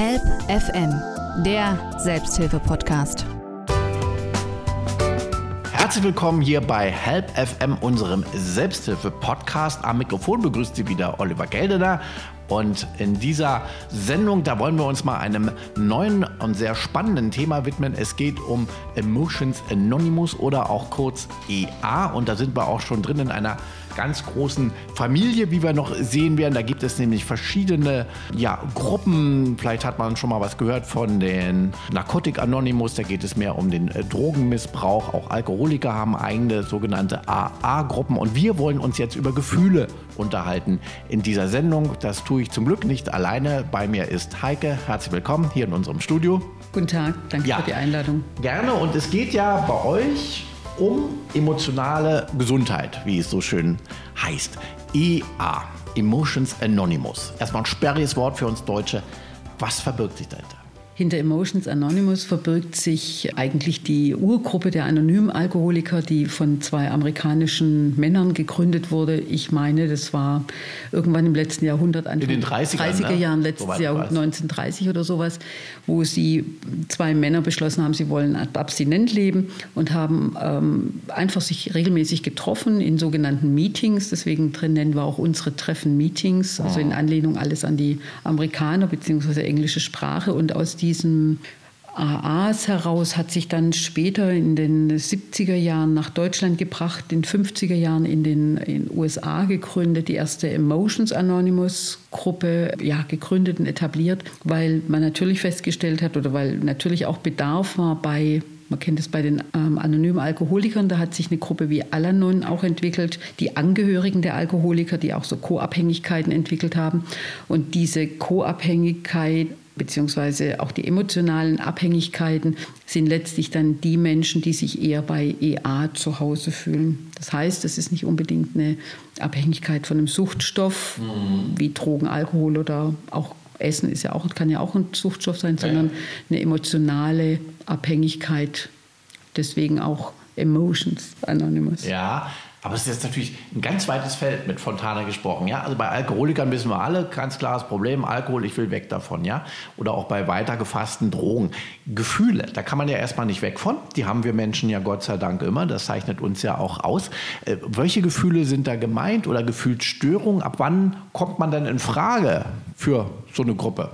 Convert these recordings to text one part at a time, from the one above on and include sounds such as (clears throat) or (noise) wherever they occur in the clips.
Help FM, der Selbsthilfe-Podcast. Herzlich willkommen hier bei Help FM, unserem Selbsthilfe-Podcast. Am Mikrofon begrüßt Sie wieder Oliver Geldener. Und in dieser Sendung, da wollen wir uns mal einem neuen und sehr spannenden Thema widmen. Es geht um Emotions Anonymous oder auch kurz EA. Und da sind wir auch schon drin in einer ganz großen Familie, wie wir noch sehen werden. Da gibt es nämlich verschiedene ja, Gruppen. Vielleicht hat man schon mal was gehört von den Narcotic Anonymous. Da geht es mehr um den äh, Drogenmissbrauch. Auch Alkoholiker haben eigene sogenannte AA-Gruppen. Und wir wollen uns jetzt über Gefühle unterhalten in dieser Sendung. Das tue ich zum Glück nicht alleine. Bei mir ist Heike. Herzlich willkommen hier in unserem Studio. Guten Tag, danke ja, für die Einladung. Gerne. Und es geht ja bei euch um emotionale Gesundheit, wie es so schön heißt. EA, Emotions Anonymous. Erstmal ein sperriges Wort für uns Deutsche. Was verbirgt sich dahinter? Hinter Emotions Anonymous verbirgt sich eigentlich die Urgruppe der anonymen Alkoholiker, die von zwei amerikanischen Männern gegründet wurde. Ich meine, das war irgendwann im letzten Jahrhundert, Anfang in den 30er, 30er ne? Jahren, letztes so Jahr 1930 oder sowas, wo sie zwei Männer beschlossen haben, sie wollen abstinent leben und haben ähm, einfach sich regelmäßig getroffen in sogenannten Meetings. Deswegen nennen wir auch unsere Treffen Meetings, also in Anlehnung alles an die Amerikaner bzw. englische Sprache und aus die diesem AAs heraus hat sich dann später in den 70er Jahren nach Deutschland gebracht, in den 50er Jahren in den, in USA gegründet, die erste Emotions Anonymous Gruppe ja, gegründet und etabliert, weil man natürlich festgestellt hat oder weil natürlich auch Bedarf war bei man kennt es bei den ähm, anonymen Alkoholikern, da hat sich eine Gruppe wie Alanon auch entwickelt, die Angehörigen der Alkoholiker, die auch so Co-Abhängigkeiten entwickelt haben. Und diese Co-Abhängigkeit beziehungsweise auch die emotionalen Abhängigkeiten sind letztlich dann die Menschen, die sich eher bei EA zu Hause fühlen. Das heißt, es ist nicht unbedingt eine Abhängigkeit von einem Suchtstoff mhm. wie Drogen, Alkohol oder auch Essen ist ja auch, kann ja auch ein Suchtstoff sein, sondern eine emotionale Abhängigkeit. Deswegen auch Emotions Anonymous. Ja, aber es ist jetzt natürlich ein ganz weites Feld mit Fontana gesprochen. Ja? Also bei Alkoholikern wissen wir alle, ganz klares Problem, Alkohol, ich will weg davon. Ja? Oder auch bei weiter gefassten Drogen. Gefühle, da kann man ja erstmal nicht weg von. Die haben wir Menschen ja Gott sei Dank immer. Das zeichnet uns ja auch aus. Äh, welche Gefühle sind da gemeint oder Gefühlsstörungen? Ab wann kommt man denn in Frage für so eine Gruppe?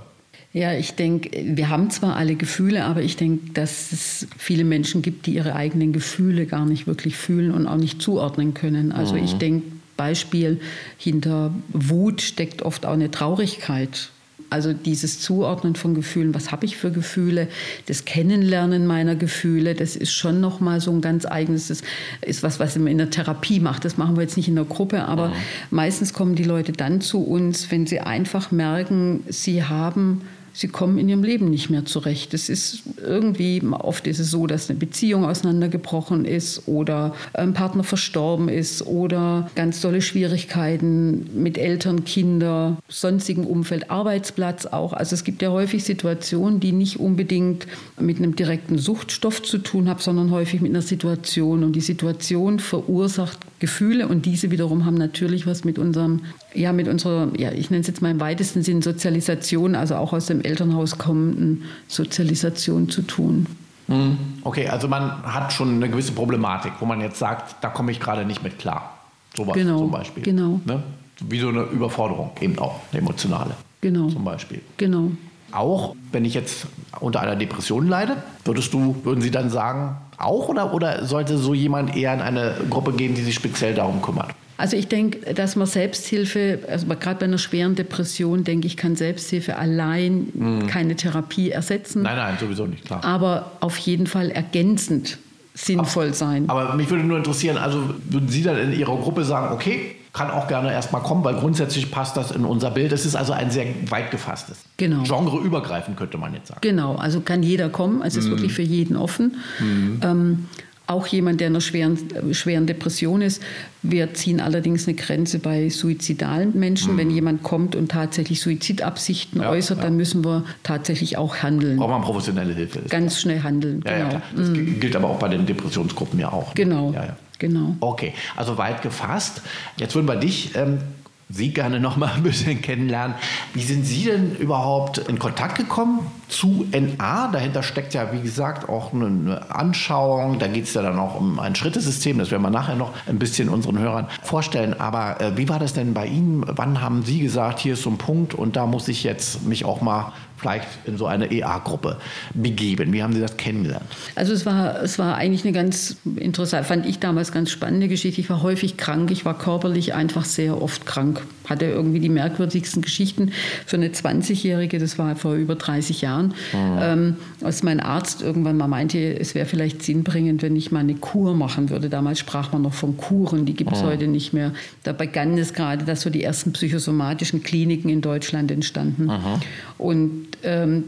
Ja, ich denke, wir haben zwar alle Gefühle, aber ich denke, dass es viele Menschen gibt, die ihre eigenen Gefühle gar nicht wirklich fühlen und auch nicht zuordnen können. Also mhm. ich denke, Beispiel, hinter Wut steckt oft auch eine Traurigkeit. Also dieses Zuordnen von Gefühlen, was habe ich für Gefühle, das Kennenlernen meiner Gefühle, das ist schon nochmal so ein ganz eigenes, das ist was, was man in der Therapie macht. Das machen wir jetzt nicht in der Gruppe, aber mhm. meistens kommen die Leute dann zu uns, wenn sie einfach merken, sie haben sie kommen in ihrem Leben nicht mehr zurecht. Es ist irgendwie, oft ist es so, dass eine Beziehung auseinandergebrochen ist oder ein Partner verstorben ist oder ganz tolle Schwierigkeiten mit Eltern, Kinder, sonstigem Umfeld, Arbeitsplatz auch. Also es gibt ja häufig Situationen, die nicht unbedingt mit einem direkten Suchtstoff zu tun haben, sondern häufig mit einer Situation. Und die Situation verursacht Gefühle und diese wiederum haben natürlich was mit unserem, ja, mit unserer, ja, ich nenne es jetzt mal im weitesten Sinn Sozialisation, also auch aus dem Elternhaus kommenden Sozialisation zu tun. Mhm. Okay, also man hat schon eine gewisse Problematik, wo man jetzt sagt, da komme ich gerade nicht mit klar. Sowas genau, zum Beispiel. Genau. Ne? Wie so eine Überforderung, eben auch eine emotionale. Genau. Zum Beispiel. Genau. Auch wenn ich jetzt unter einer Depression leide, würdest du, würden Sie dann sagen, auch oder, oder sollte so jemand eher in eine Gruppe gehen, die sich speziell darum kümmert? Also ich denke, dass man Selbsthilfe, also gerade bei einer schweren Depression, denke ich, kann Selbsthilfe allein mhm. keine Therapie ersetzen. Nein, nein, sowieso nicht, klar. Aber auf jeden Fall ergänzend sinnvoll aber, sein. Aber mich würde nur interessieren, also würden Sie dann in Ihrer Gruppe sagen, okay, kann auch gerne erstmal kommen, weil grundsätzlich passt das in unser Bild. Es ist also ein sehr weit gefasstes. Genau. Genreübergreifend könnte man jetzt sagen. Genau, also kann jeder kommen, es ist mhm. wirklich für jeden offen. Mhm. Ähm, auch jemand, der in einer schweren, schweren Depression ist. Wir ziehen allerdings eine Grenze bei suizidalen Menschen. Mhm. Wenn jemand kommt und tatsächlich Suizidabsichten ja, äußert, ja. dann müssen wir tatsächlich auch handeln. Braucht man professionelle Hilfe. Ganz schnell handeln. Ja, genau. Das mhm. gilt aber auch bei den Depressionsgruppen ja auch. Genau. Genau. Okay, also weit gefasst. Jetzt würden wir dich ähm, Sie gerne noch mal ein bisschen (laughs) kennenlernen. Wie sind Sie denn überhaupt in Kontakt gekommen zu NA? Dahinter steckt ja, wie gesagt, auch eine Anschauung. Da geht es ja dann auch um ein Schrittesystem. Das werden wir nachher noch ein bisschen unseren Hörern vorstellen. Aber äh, wie war das denn bei Ihnen? Wann haben Sie gesagt, hier ist so ein Punkt und da muss ich jetzt mich auch mal vielleicht in so eine EA-Gruppe begeben? Wie haben Sie das kennengelernt? Also es war, es war eigentlich eine ganz interessante, fand ich damals ganz spannende Geschichte. Ich war häufig krank, ich war körperlich einfach sehr oft krank. Hatte irgendwie die merkwürdigsten Geschichten für eine 20-Jährige, das war vor über 30 Jahren, mhm. ähm, als mein Arzt irgendwann mal meinte, es wäre vielleicht sinnbringend, wenn ich mal eine Kur machen würde. Damals sprach man noch von Kuren, die gibt es mhm. heute nicht mehr. Da begann es gerade, dass so die ersten psychosomatischen Kliniken in Deutschland entstanden. Mhm. Und ähm,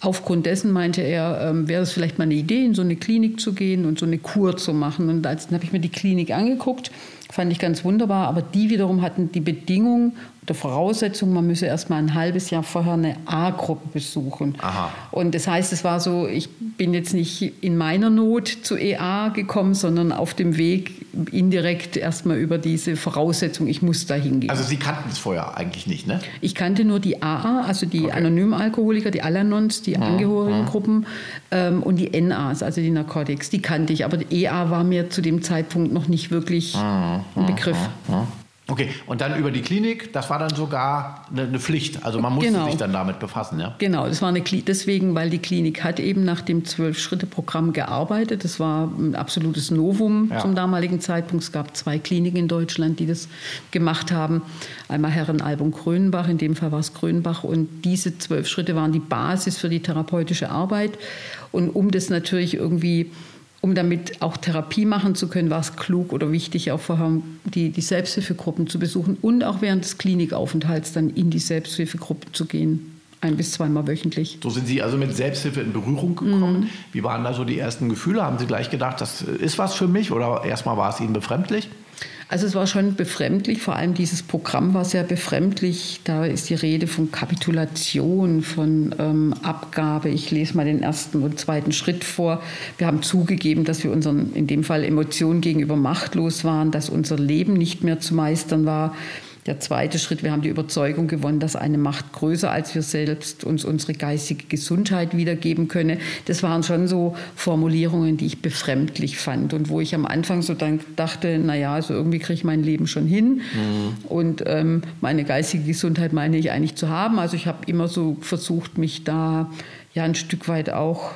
aufgrund dessen meinte er, ähm, wäre es vielleicht mal eine Idee, in so eine Klinik zu gehen und so eine Kur zu machen. Und dann habe ich mir die Klinik angeguckt, fand ich ganz wunderbar, aber die wiederum hatten die Bedingung der Voraussetzung, man müsse erst mal ein halbes Jahr vorher eine A-Gruppe besuchen. Aha. Und das heißt, es war so, ich bin jetzt nicht in meiner Not zu EA gekommen, sondern auf dem Weg indirekt erstmal über diese Voraussetzung, ich muss da hingehen. Also Sie kannten es vorher eigentlich nicht, ne? Ich kannte nur die AA, also die okay. Anonymalkoholiker, die Alanons, die mhm. Angehörigengruppen ähm, und die NAs, also die Narcotics, die kannte ich. Aber die EA war mir zu dem Zeitpunkt noch nicht wirklich mhm. Ein Begriff. Mhm. mhm. Okay, und dann über die Klinik, das war dann sogar eine, Pflicht. Also man musste genau. sich dann damit befassen, ja? Genau, das war eine deswegen, weil die Klinik hat eben nach dem Zwölf-Schritte-Programm gearbeitet. Das war ein absolutes Novum ja. zum damaligen Zeitpunkt. Es gab zwei Kliniken in Deutschland, die das gemacht haben. Einmal Herrenalbum Grönbach, in dem Fall war es Grönbach. Und diese zwölf Schritte waren die Basis für die therapeutische Arbeit. Und um das natürlich irgendwie um damit auch Therapie machen zu können, war es klug oder wichtig, auch vorher die, die Selbsthilfegruppen zu besuchen und auch während des Klinikaufenthalts dann in die Selbsthilfegruppe zu gehen. Ein bis zweimal wöchentlich. So sind Sie also mit Selbsthilfe in Berührung gekommen. Mhm. Wie waren da so die ersten Gefühle? Haben Sie gleich gedacht, das ist was für mich oder erstmal war es Ihnen befremdlich? Also es war schon befremdlich, vor allem dieses Programm war sehr befremdlich. Da ist die Rede von Kapitulation, von ähm, Abgabe. Ich lese mal den ersten und zweiten Schritt vor. Wir haben zugegeben, dass wir unseren, in dem Fall Emotionen gegenüber machtlos waren, dass unser Leben nicht mehr zu meistern war. Der zweite Schritt, wir haben die Überzeugung gewonnen, dass eine Macht größer als wir selbst uns unsere geistige Gesundheit wiedergeben könne. Das waren schon so Formulierungen, die ich befremdlich fand und wo ich am Anfang so dann dachte, naja, also irgendwie kriege ich mein Leben schon hin mhm. und ähm, meine geistige Gesundheit meine ich eigentlich zu haben. Also ich habe immer so versucht, mich da ja ein Stück weit auch,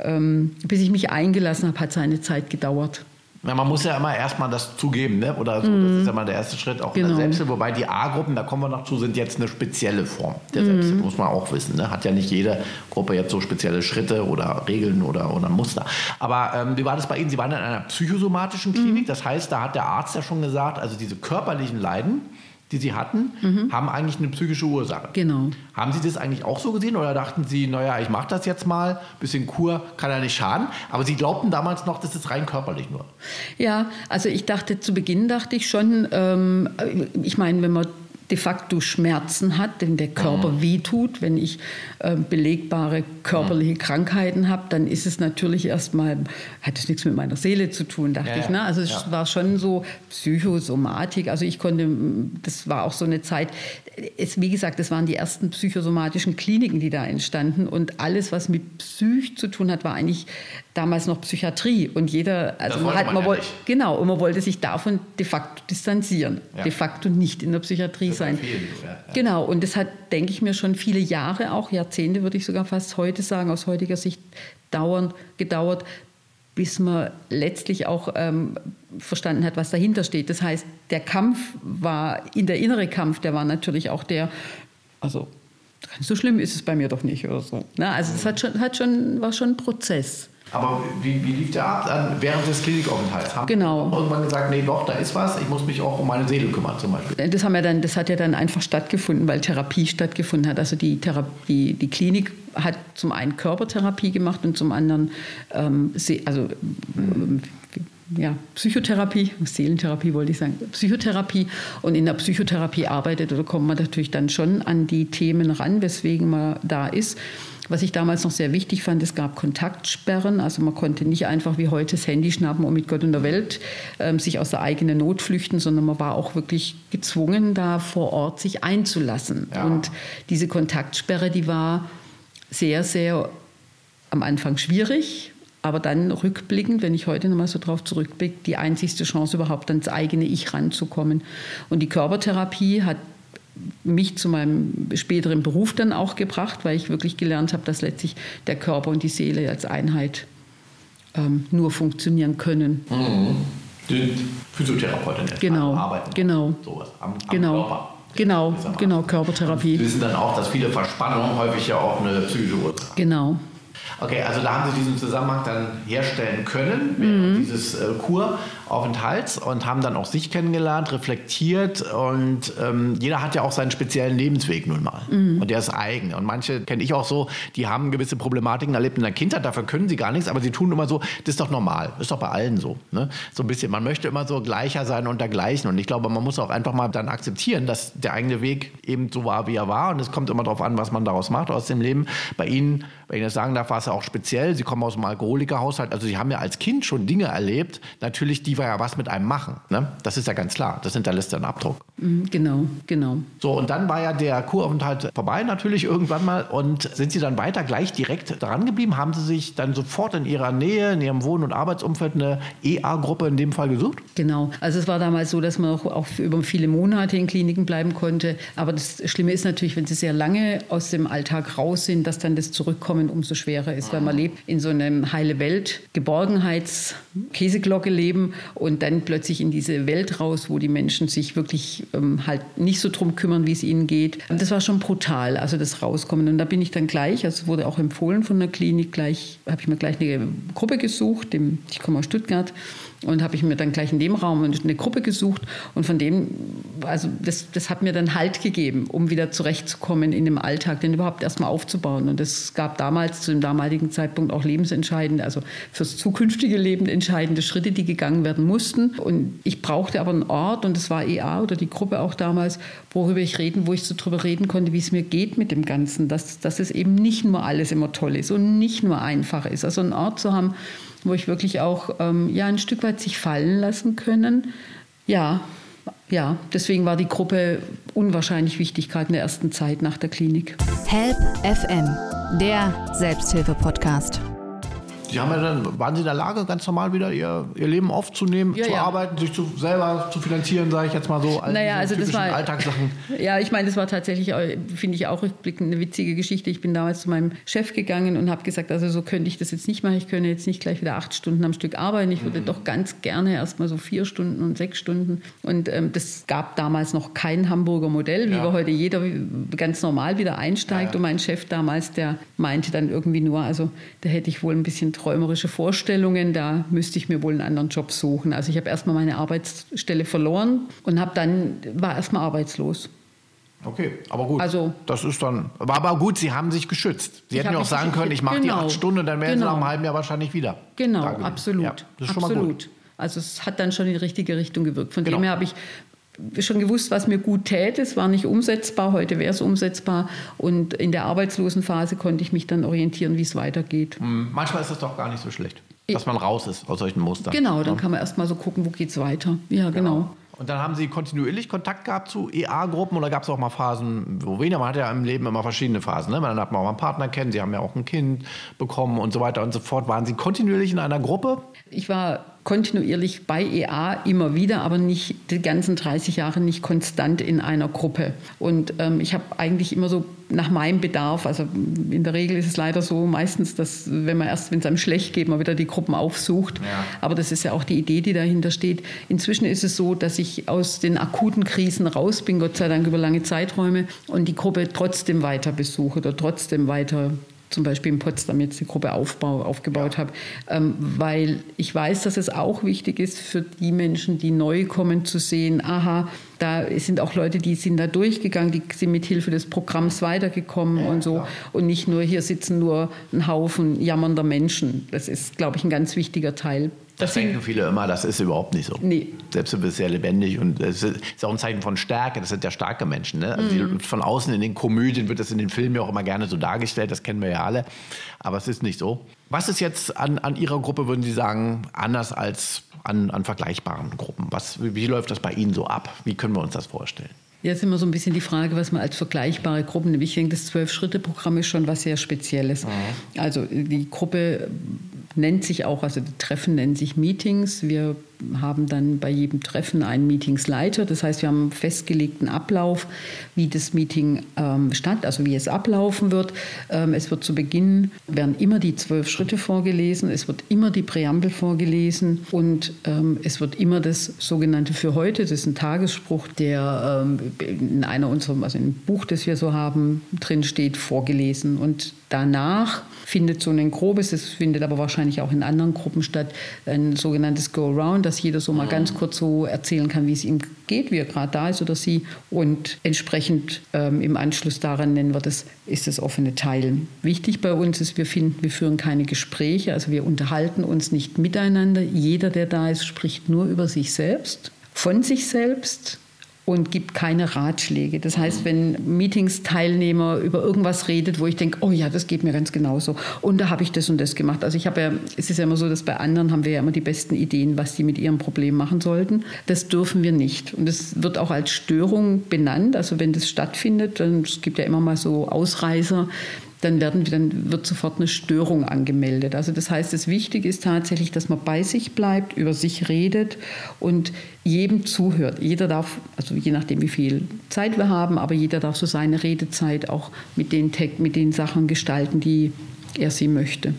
ähm, bis ich mich eingelassen habe, hat seine Zeit gedauert. Ja, man muss ja immer erstmal das zugeben, ne? oder so. Das ist ja mal der erste Schritt auch genau. in der genau. Selbsthilfe. Wobei die A-Gruppen, da kommen wir noch zu, sind jetzt eine spezielle Form der mhm. Selbsthilfe, muss man auch wissen. Ne? Hat ja nicht jede Gruppe jetzt so spezielle Schritte oder Regeln oder, oder Muster. Aber ähm, wie war das bei Ihnen? Sie waren in einer psychosomatischen Klinik, mhm. das heißt, da hat der Arzt ja schon gesagt, also diese körperlichen Leiden, die Sie hatten, mhm. haben eigentlich eine psychische Ursache. Genau. Haben Sie das eigentlich auch so gesehen oder dachten Sie, naja, ich mache das jetzt mal, bisschen Kur kann ja nicht schaden, aber Sie glaubten damals noch, das ist rein körperlich nur? Ja, also ich dachte, zu Beginn dachte ich schon, ähm, ich meine, wenn man de facto Schmerzen hat, wenn der Körper mhm. wehtut. Wenn ich äh, belegbare körperliche mhm. Krankheiten habe, dann ist es natürlich erstmal, hat es nichts mit meiner Seele zu tun, dachte ja, ich. Ne? Also es ja. war schon so Psychosomatik. Also ich konnte, das war auch so eine Zeit, es, wie gesagt, das waren die ersten psychosomatischen Kliniken, die da entstanden. Und alles, was mit Psych zu tun hat, war eigentlich damals noch Psychiatrie. Und jeder, also man, hat, man, man wollte, genau, und man wollte sich davon de facto distanzieren. Ja. De facto nicht in der Psychiatrie sein. Genau, und das hat, denke ich mir, schon viele Jahre, auch Jahrzehnte, würde ich sogar fast heute sagen, aus heutiger Sicht dauernd, gedauert, bis man letztlich auch ähm, verstanden hat, was dahinter steht. Das heißt, der Kampf war, in der innere Kampf, der war natürlich auch der, also so schlimm ist es bei mir doch nicht oder so. Na, also es hat schon, hat schon, war schon ein Prozess. Aber wie, wie lief der ab während des Klinikaufenthalts? Haben genau. irgendwann gesagt, nee, doch, da ist was, ich muss mich auch um meine Seele kümmern zum Beispiel. Das, haben wir dann, das hat ja dann einfach stattgefunden, weil Therapie stattgefunden hat. Also die, Therapie, die Klinik hat zum einen Körpertherapie gemacht und zum anderen, ähm, also, ähm, ja, Psychotherapie, Seelentherapie wollte ich sagen, Psychotherapie. Und in der Psychotherapie arbeitet oder kommt man natürlich dann schon an die Themen ran, weswegen man da ist. Was ich damals noch sehr wichtig fand, es gab Kontaktsperren. Also man konnte nicht einfach wie heute das Handy schnappen und mit Gott und der Welt ähm, sich aus der eigenen Not flüchten, sondern man war auch wirklich gezwungen, da vor Ort sich einzulassen. Ja. Und diese Kontaktsperre, die war sehr, sehr am Anfang schwierig, aber dann rückblickend, wenn ich heute nochmal so drauf zurückblicke, die einzigste Chance überhaupt ans eigene Ich ranzukommen. Und die Körpertherapie hat mich zu meinem späteren Beruf dann auch gebracht, weil ich wirklich gelernt habe, dass letztlich der Körper und die Seele als Einheit ähm, nur funktionieren können. Mhm. Die Physiotherapeutin genau, arbeiten. Genau. Sowas am, am genau. Körper. Genau, genau, Körpertherapie. Sie wissen dann auch, dass viele Verspannungen häufig ja auch eine psychische Ursache haben. Genau, Okay, also da haben Sie diesen Zusammenhang dann herstellen können, mhm. dieses äh, Kuraufenthalts und haben dann auch sich kennengelernt, reflektiert und ähm, jeder hat ja auch seinen speziellen Lebensweg nun mal mhm. und der ist eigen und manche kenne ich auch so, die haben gewisse Problematiken erlebt in der Kindheit, dafür können sie gar nichts, aber sie tun immer so, das ist doch normal, ist doch bei allen so, ne? so ein bisschen, man möchte immer so gleicher sein und dergleichen und ich glaube, man muss auch einfach mal dann akzeptieren, dass der eigene Weg eben so war, wie er war und es kommt immer darauf an, was man daraus macht aus dem Leben. Bei Ihnen, wenn ich das sagen darf, war es ja auch speziell. Sie kommen aus einem Alkoholikerhaushalt. Also Sie haben ja als Kind schon Dinge erlebt, natürlich, die ja was mit einem machen. Ne? Das ist ja ganz klar. Das hinterlässt einen Abdruck. Mhm, genau, genau. So, und dann war ja der Kuraufenthalt vorbei natürlich irgendwann mal. Und sind Sie dann weiter gleich direkt dran geblieben? Haben Sie sich dann sofort in Ihrer Nähe, in Ihrem Wohn- und Arbeitsumfeld eine EA-Gruppe in dem Fall gesucht? Genau. Also es war damals so, dass man auch, auch über viele Monate in Kliniken bleiben konnte. Aber das Schlimme ist natürlich, wenn Sie sehr lange aus dem Alltag raus sind, dass dann das Zurückkommen umso schwerer ist, weil man lebt in so einem heile Welt, Geborgenheits-Käseglocke leben und dann plötzlich in diese Welt raus, wo die Menschen sich wirklich ähm, halt nicht so drum kümmern, wie es ihnen geht. Das war schon brutal, also das Rauskommen. Und da bin ich dann gleich, also wurde auch empfohlen von der Klinik, gleich habe ich mir gleich eine Gruppe gesucht, ich komme aus Stuttgart, und habe ich mir dann gleich in dem Raum eine Gruppe gesucht und von dem, also das, das hat mir dann Halt gegeben, um wieder zurechtzukommen in dem Alltag, den überhaupt erstmal aufzubauen. Und es gab damals, zu dem damaligen Zeitpunkt auch lebensentscheidende, also fürs zukünftige Leben entscheidende Schritte, die gegangen werden mussten. Und ich brauchte aber einen Ort und das war EA oder die Gruppe auch damals, worüber ich reden, wo ich so drüber reden konnte, wie es mir geht mit dem Ganzen, dass, dass es eben nicht nur alles immer toll ist und nicht nur einfach ist. Also einen Ort zu haben, wo ich wirklich auch ähm, ja, ein Stück weit sich fallen lassen können. Ja, ja, deswegen war die Gruppe unwahrscheinlich wichtig, gerade in der ersten Zeit nach der Klinik. Help FM, der Selbsthilfe-Podcast. Sie haben ja dann, waren Sie in der Lage, ganz normal wieder Ihr, Ihr Leben aufzunehmen, ja, zu ja. arbeiten, sich zu, selber zu finanzieren, sage ich jetzt mal so, all naja, also das war, Alltagssachen. Ja, ich meine, das war tatsächlich, finde ich auch rückblickend eine witzige Geschichte. Ich bin damals zu meinem Chef gegangen und habe gesagt, also so könnte ich das jetzt nicht machen. Ich könnte jetzt nicht gleich wieder acht Stunden am Stück arbeiten. Ich würde mhm. doch ganz gerne erst mal so vier Stunden und sechs Stunden. Und ähm, das gab damals noch kein Hamburger Modell, wie ja. wir heute jeder ganz normal wieder einsteigt. Und mein Chef damals, der meinte dann irgendwie nur, also da hätte ich wohl ein bisschen träumerische Vorstellungen, da müsste ich mir wohl einen anderen Job suchen. Also ich habe erstmal meine Arbeitsstelle verloren und habe dann war erstmal arbeitslos. Okay, aber gut. Also, das ist dann. War aber gut, Sie haben sich geschützt. Sie hätten ja auch sagen können, ich mache genau, die acht Stunden, dann wären genau. Sie nach einem halben Jahr wahrscheinlich wieder. Genau, absolut. Ja, das ist absolut. schon mal gut. Also es hat dann schon in die richtige Richtung gewirkt. Von genau. dem her habe ich schon gewusst, was mir gut täte. Es war nicht umsetzbar, heute wäre es umsetzbar. Und in der Arbeitslosenphase konnte ich mich dann orientieren, wie es weitergeht. Hm, manchmal ist es doch gar nicht so schlecht, dass man raus ist aus solchen Mustern. Genau, dann kann man erst mal so gucken, wo geht es weiter. Ja, genau. genau. Und dann haben Sie kontinuierlich Kontakt gehabt zu EA-Gruppen oder gab es auch mal Phasen, wo weniger? Man hat ja im Leben immer verschiedene Phasen. Ne? Dann hat man auch einen Partner kennen, Sie haben ja auch ein Kind bekommen und so weiter und so fort. Waren Sie kontinuierlich in einer Gruppe? Ich war kontinuierlich bei EA immer wieder, aber nicht die ganzen 30 Jahre nicht konstant in einer Gruppe. Und ähm, ich habe eigentlich immer so nach meinem Bedarf, also in der Regel ist es leider so meistens, dass wenn man erst, wenn es einem schlecht geht, man wieder die Gruppen aufsucht. Ja. Aber das ist ja auch die Idee, die dahinter steht. Inzwischen ist es so, dass ich aus den akuten Krisen raus bin, Gott sei Dank über lange Zeiträume und die Gruppe trotzdem weiter besuche oder trotzdem weiter zum Beispiel in Potsdam jetzt die Gruppe Aufbau, aufgebaut ja. habe, ähm, weil ich weiß, dass es auch wichtig ist für die Menschen, die neu kommen, zu sehen, aha, da sind auch Leute, die sind da durchgegangen, die sind mit Hilfe des Programms weitergekommen ja, und so. Klar. Und nicht nur hier sitzen nur ein Haufen jammernder Menschen. Das ist, glaube ich, ein ganz wichtiger Teil Das, denken (clears throat) viele immer, das ist überhaupt nicht so. Nee. Selbst du bist sehr lebendig und es ist auch ein Zeichen von Stärke. Das sind ja starke Menschen. Ne? Also mhm. Von außen in den Komödien wird das in den Filmen ja auch immer gerne so dargestellt, das kennen wir ja alle. Aber es ist nicht so. Was ist jetzt an, an Ihrer Gruppe, würden Sie sagen, anders als an, an vergleichbaren Gruppen? Was, wie, wie läuft das bei Ihnen so ab? Wie können wir uns das vorstellen? Jetzt immer so ein bisschen die Frage, was man als vergleichbare Gruppen nimmt. Ich denke, das Zwölf-Schritte-Programm ist schon was sehr Spezielles. Mhm. Also die Gruppe nennt sich auch, also die Treffen nennen sich Meetings. Wir haben dann bei jedem Treffen einen Meetingsleiter. Das heißt, wir haben einen festgelegten Ablauf, wie das Meeting ähm, statt, also wie es ablaufen wird. Ähm, es wird zu Beginn, werden immer die zwölf Schritte vorgelesen, es wird immer die Präambel vorgelesen und ähm, es wird immer das sogenannte für heute, das ist ein Tagesspruch, der ähm, in einer unserer, also im Buch, das wir so haben, drin steht, vorgelesen. Und danach findet so ein grobes, es findet aber wahrscheinlich auch in anderen Gruppen statt, ein sogenanntes Go-Around, dass jeder so mal mhm. ganz kurz so erzählen kann, wie es ihm geht, wie er gerade da ist oder sie. Und entsprechend ähm, im Anschluss daran nennen wir das, ist das offene Teilen. Wichtig bei uns ist, wir finden, wir führen keine Gespräche, also wir unterhalten uns nicht miteinander. Jeder, der da ist, spricht nur über sich selbst, von sich selbst und gibt keine Ratschläge. Das heißt, wenn Meetings-Teilnehmer über irgendwas redet, wo ich denke, oh ja, das geht mir ganz genauso und da habe ich das und das gemacht. Also ich habe ja, es ist ja immer so, dass bei anderen haben wir ja immer die besten Ideen, was die mit ihrem Problem machen sollten. Das dürfen wir nicht. Und es wird auch als Störung benannt. Also wenn das stattfindet, dann es gibt ja immer mal so Ausreißer, dann, werden, dann wird sofort eine Störung angemeldet. Also das heißt, das Wichtige ist tatsächlich, dass man bei sich bleibt, über sich redet und jedem zuhört. Jeder darf, also je nachdem, wie viel Zeit wir haben, aber jeder darf so seine Redezeit auch mit den, mit den Sachen gestalten, die er sie möchte.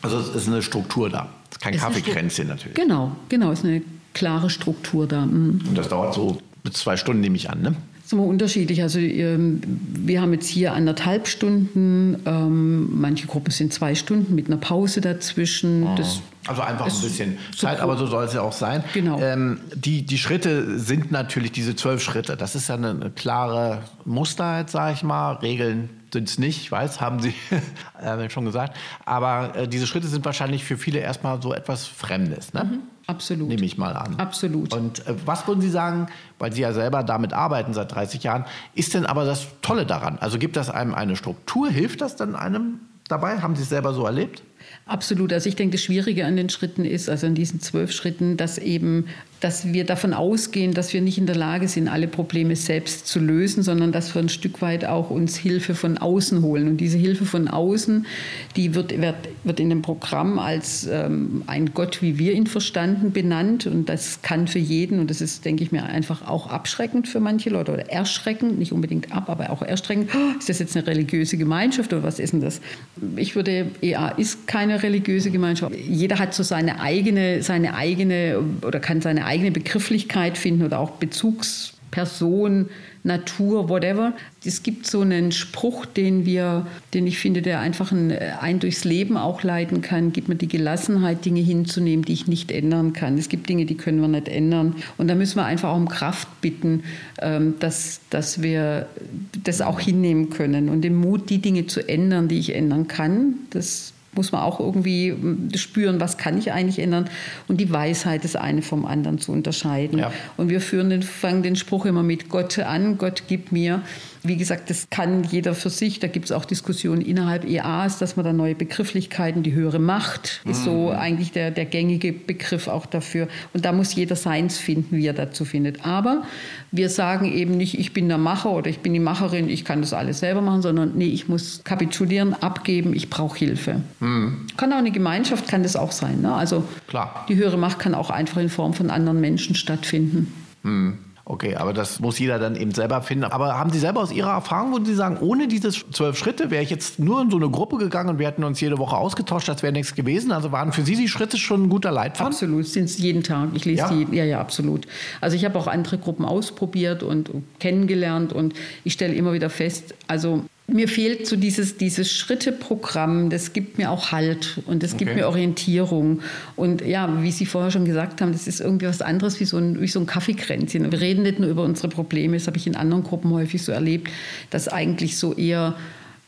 Also es ist eine Struktur da. Es ist kein Kaffeekränzchen natürlich. Genau, genau, es ist eine klare Struktur da. Mhm. Und das dauert so bis zwei Stunden, nehme ich an, ne? Ist immer unterschiedlich. Also ähm, wir haben jetzt hier anderthalb Stunden, ähm, manche Gruppen sind zwei Stunden mit einer Pause dazwischen. Oh. Das also einfach ein bisschen Zeit, aber so soll es ja auch sein. Genau. Ähm, die, die Schritte sind natürlich diese zwölf Schritte. Das ist ja eine, eine klare Muster, sage ich mal. Regeln sind es nicht, ich weiß, haben Sie (laughs) äh, schon gesagt. Aber äh, diese Schritte sind wahrscheinlich für viele erstmal so etwas Fremdes. Ne? Mhm. Absolut. Nehme ich mal an. Absolut. Und äh, was würden Sie sagen, weil Sie ja selber damit arbeiten seit 30 Jahren, ist denn aber das Tolle daran? Also gibt das einem eine Struktur? Hilft das dann einem dabei? Haben Sie es selber so erlebt? Absolut. Also ich denke, das Schwierige an den Schritten ist, also an diesen zwölf Schritten, dass eben dass wir davon ausgehen, dass wir nicht in der Lage sind, alle Probleme selbst zu lösen, sondern dass wir ein Stück weit auch uns Hilfe von außen holen. Und diese Hilfe von außen, die wird, wird, wird in dem Programm als ähm, ein Gott, wie wir ihn verstanden, benannt. Und das kann für jeden, und das ist, denke ich mir, einfach auch abschreckend für manche Leute oder erschreckend, nicht unbedingt ab, aber auch erschreckend. Oh, ist das jetzt eine religiöse Gemeinschaft oder was ist denn das? Ich würde, EA ist keine religiöse Gemeinschaft. Jeder hat so seine eigene, seine eigene oder kann seine eigene eigene Begrifflichkeit finden oder auch Bezugsperson, Natur, whatever. Es gibt so einen Spruch, den wir, den ich finde, der einfach ein, ein durchs Leben auch leiten kann. Gibt mir die Gelassenheit, Dinge hinzunehmen, die ich nicht ändern kann. Es gibt Dinge, die können wir nicht ändern. Und da müssen wir einfach auch um Kraft bitten, ähm, dass, dass wir das auch hinnehmen können und den Mut, die Dinge zu ändern, die ich ändern kann. Das muss man auch irgendwie hm, spüren, was kann ich eigentlich ändern und die Weisheit das eine vom anderen zu unterscheiden. Ja. Und wir führen den, fangen den Spruch immer mit Gott an, Gott gibt mir wie gesagt, das kann jeder für sich. Da gibt es auch Diskussionen innerhalb EAs, dass man da neue Begrifflichkeiten, die höhere Macht ist mhm. so eigentlich der, der gängige Begriff auch dafür. Und da muss jeder seins finden, wie er dazu findet. Aber wir sagen eben nicht, ich bin der Macher oder ich bin die Macherin, ich kann das alles selber machen, sondern nee, ich muss kapitulieren, abgeben, ich brauche Hilfe. Mhm. Kann auch eine Gemeinschaft, kann das auch sein. Ne? Also Klar. die höhere Macht kann auch einfach in Form von anderen Menschen stattfinden. Mhm. Okay, aber das muss jeder dann eben selber finden. Aber haben Sie selber aus Ihrer Erfahrung, wo Sie sagen, ohne diese zwölf Schritte wäre ich jetzt nur in so eine Gruppe gegangen und wir hätten uns jede Woche ausgetauscht, das wäre nichts gewesen? Also waren für Sie die Schritte schon ein guter Leitfaden? Absolut, sind es jeden Tag. Ich lese ja? die, ja, ja, absolut. Also ich habe auch andere Gruppen ausprobiert und kennengelernt und ich stelle immer wieder fest, also mir fehlt so dieses, dieses Schritteprogramm, das gibt mir auch Halt und das gibt okay. mir Orientierung. Und ja, wie Sie vorher schon gesagt haben, das ist irgendwie was anderes wie so ein, wie so ein Kaffeekränzchen. Wir reden nicht nur über unsere Probleme, das habe ich in anderen Gruppen häufig so erlebt, dass eigentlich so eher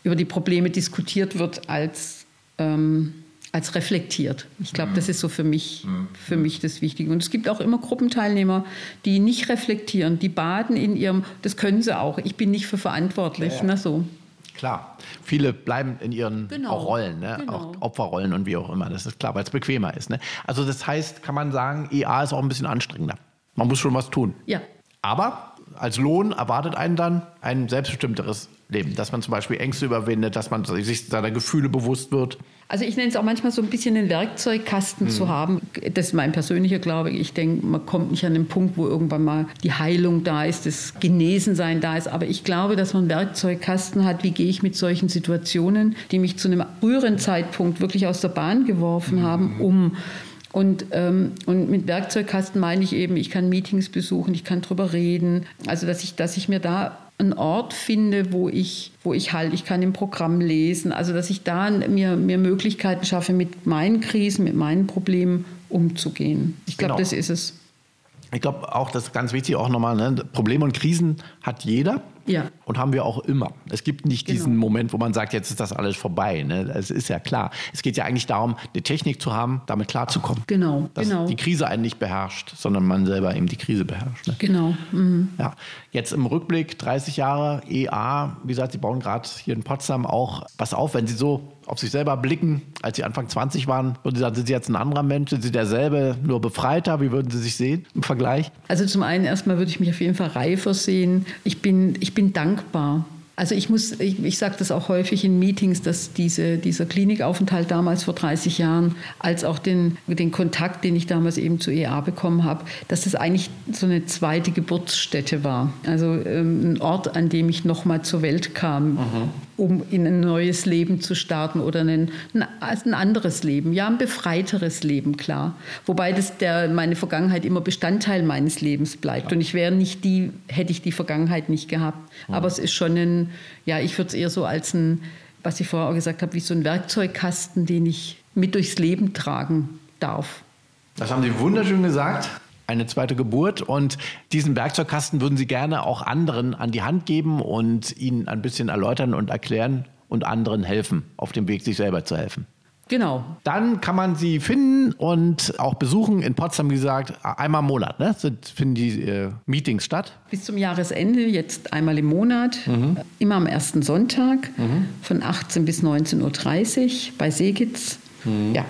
über die Probleme diskutiert wird als... Ähm, als reflektiert. Ich glaube, das ist so für mich, für mich das Wichtige. Und es gibt auch immer Gruppenteilnehmer, die nicht reflektieren, die baden in ihrem, das können sie auch. Ich bin nicht für verantwortlich. Ja, ja. Na so. Klar, viele bleiben in ihren genau. Rollen, ne? genau. auch Opferrollen und wie auch immer. Das ist klar, weil es bequemer ist. Ne? Also das heißt, kann man sagen, EA ist auch ein bisschen anstrengender. Man muss schon was tun. Ja. Aber als Lohn erwartet einen dann ein selbstbestimmteres Leben, dass man zum Beispiel Ängste überwindet, dass man sich seiner Gefühle bewusst wird. Also ich nenne es auch manchmal so ein bisschen einen Werkzeugkasten mhm. zu haben. Das ist mein persönlicher Glaube. Ich denke, man kommt nicht an den Punkt, wo irgendwann mal die Heilung da ist, das Genesensein da ist. Aber ich glaube, dass man einen Werkzeugkasten hat, wie gehe ich mit solchen Situationen, die mich zu einem früheren Zeitpunkt wirklich aus der Bahn geworfen mhm. haben, um und, ähm, und mit Werkzeugkasten meine ich eben, ich kann Meetings besuchen, ich kann drüber reden. Also dass ich, dass ich mir da einen Ort finde, wo ich, wo ich halt, ich kann im Programm lesen, also dass ich da mir, mir Möglichkeiten schaffe, mit meinen Krisen, mit meinen Problemen umzugehen. Ich glaube, genau. das ist es. Ich glaube auch, das ist ganz wichtig, auch nochmal, ne? Probleme und Krisen hat jeder. Ja. Und haben wir auch immer. Es gibt nicht genau. diesen Moment, wo man sagt, jetzt ist das alles vorbei. Ne? Es ist ja klar. Es geht ja eigentlich darum, eine Technik zu haben, damit klarzukommen. Genau, Dass genau. die Krise einen nicht beherrscht, sondern man selber eben die Krise beherrscht. Ne? Genau. Mhm. Ja. Jetzt im Rückblick 30 Jahre EA, wie gesagt, Sie bauen gerade hier in Potsdam auch was auf, wenn Sie so auf sich selber blicken, als Sie Anfang 20 waren, würden Sie sagen, sind Sie jetzt ein anderer Mensch? Sind Sie derselbe, nur befreiter? Wie würden Sie sich sehen im Vergleich? Also zum einen erstmal würde ich mich auf jeden Fall reifer sehen. Ich bin, ich bin dankbar also ich muss, ich, ich sage das auch häufig in Meetings, dass diese, dieser Klinikaufenthalt damals vor 30 Jahren, als auch den, den Kontakt, den ich damals eben zu EA bekommen habe, dass das eigentlich so eine zweite Geburtsstätte war. Also ähm, ein Ort, an dem ich nochmal zur Welt kam. Mhm um in ein neues Leben zu starten oder ein, ein anderes Leben, ja, ein befreiteres Leben, klar. Wobei das der, meine Vergangenheit immer Bestandteil meines Lebens bleibt. Und ich wäre nicht die, hätte ich die Vergangenheit nicht gehabt. Mhm. Aber es ist schon ein, ja, ich würde es eher so als ein, was ich vorher auch gesagt habe, wie so ein Werkzeugkasten, den ich mit durchs Leben tragen darf. Das haben Sie wunderschön gesagt eine zweite Geburt. Und diesen Werkzeugkasten würden Sie gerne auch anderen an die Hand geben und ihnen ein bisschen erläutern und erklären und anderen helfen, auf dem Weg, sich selber zu helfen. Genau. Dann kann man sie finden und auch besuchen. In Potsdam, wie gesagt, einmal im Monat ne? Finden die äh, Meetings statt. Bis zum Jahresende, jetzt einmal im Monat, mhm. immer am ersten Sonntag mhm. von 18 bis 19.30 Uhr bei Segitz. Mhm. Ja,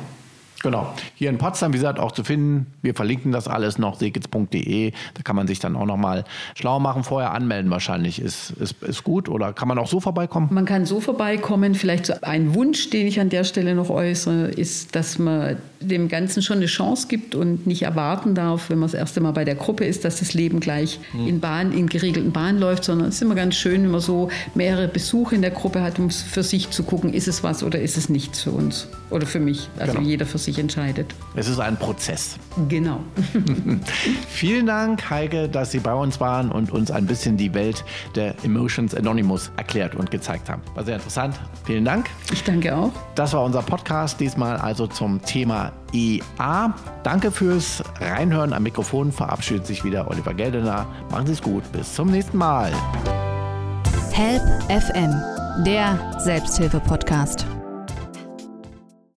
Genau. Hier in Potsdam, wie gesagt, auch zu finden. Wir verlinken das alles noch, segitz.de. Da kann man sich dann auch nochmal schlau machen. Vorher anmelden wahrscheinlich ist, ist, ist gut. Oder kann man auch so vorbeikommen? Man kann so vorbeikommen. Vielleicht ein Wunsch, den ich an der Stelle noch äußere, ist, dass man dem Ganzen schon eine Chance gibt und nicht erwarten darf, wenn man das erste Mal bei der Gruppe ist, dass das Leben gleich hm. in Bahn, in geregelten Bahnen läuft, sondern es ist immer ganz schön, wenn man so mehrere Besuche in der Gruppe hat, um für sich zu gucken, ist es was oder ist es nichts für uns oder für mich. Also genau. jeder für sich entscheidet. Es ist ein Prozess. Genau. (laughs) (laughs) Vielen Dank, Heike, dass Sie bei uns waren und uns ein bisschen die Welt der Emotions Anonymous erklärt und gezeigt haben. War sehr interessant. Vielen Dank. Ich danke auch. Das war unser Podcast, diesmal also zum Thema EA. Danke fürs Reinhören. Am Mikrofon verabschiedet sich wieder Oliver Geldener. Machen Sie es gut. Bis zum nächsten Mal. Help FM, der Selbsthilfe-Podcast.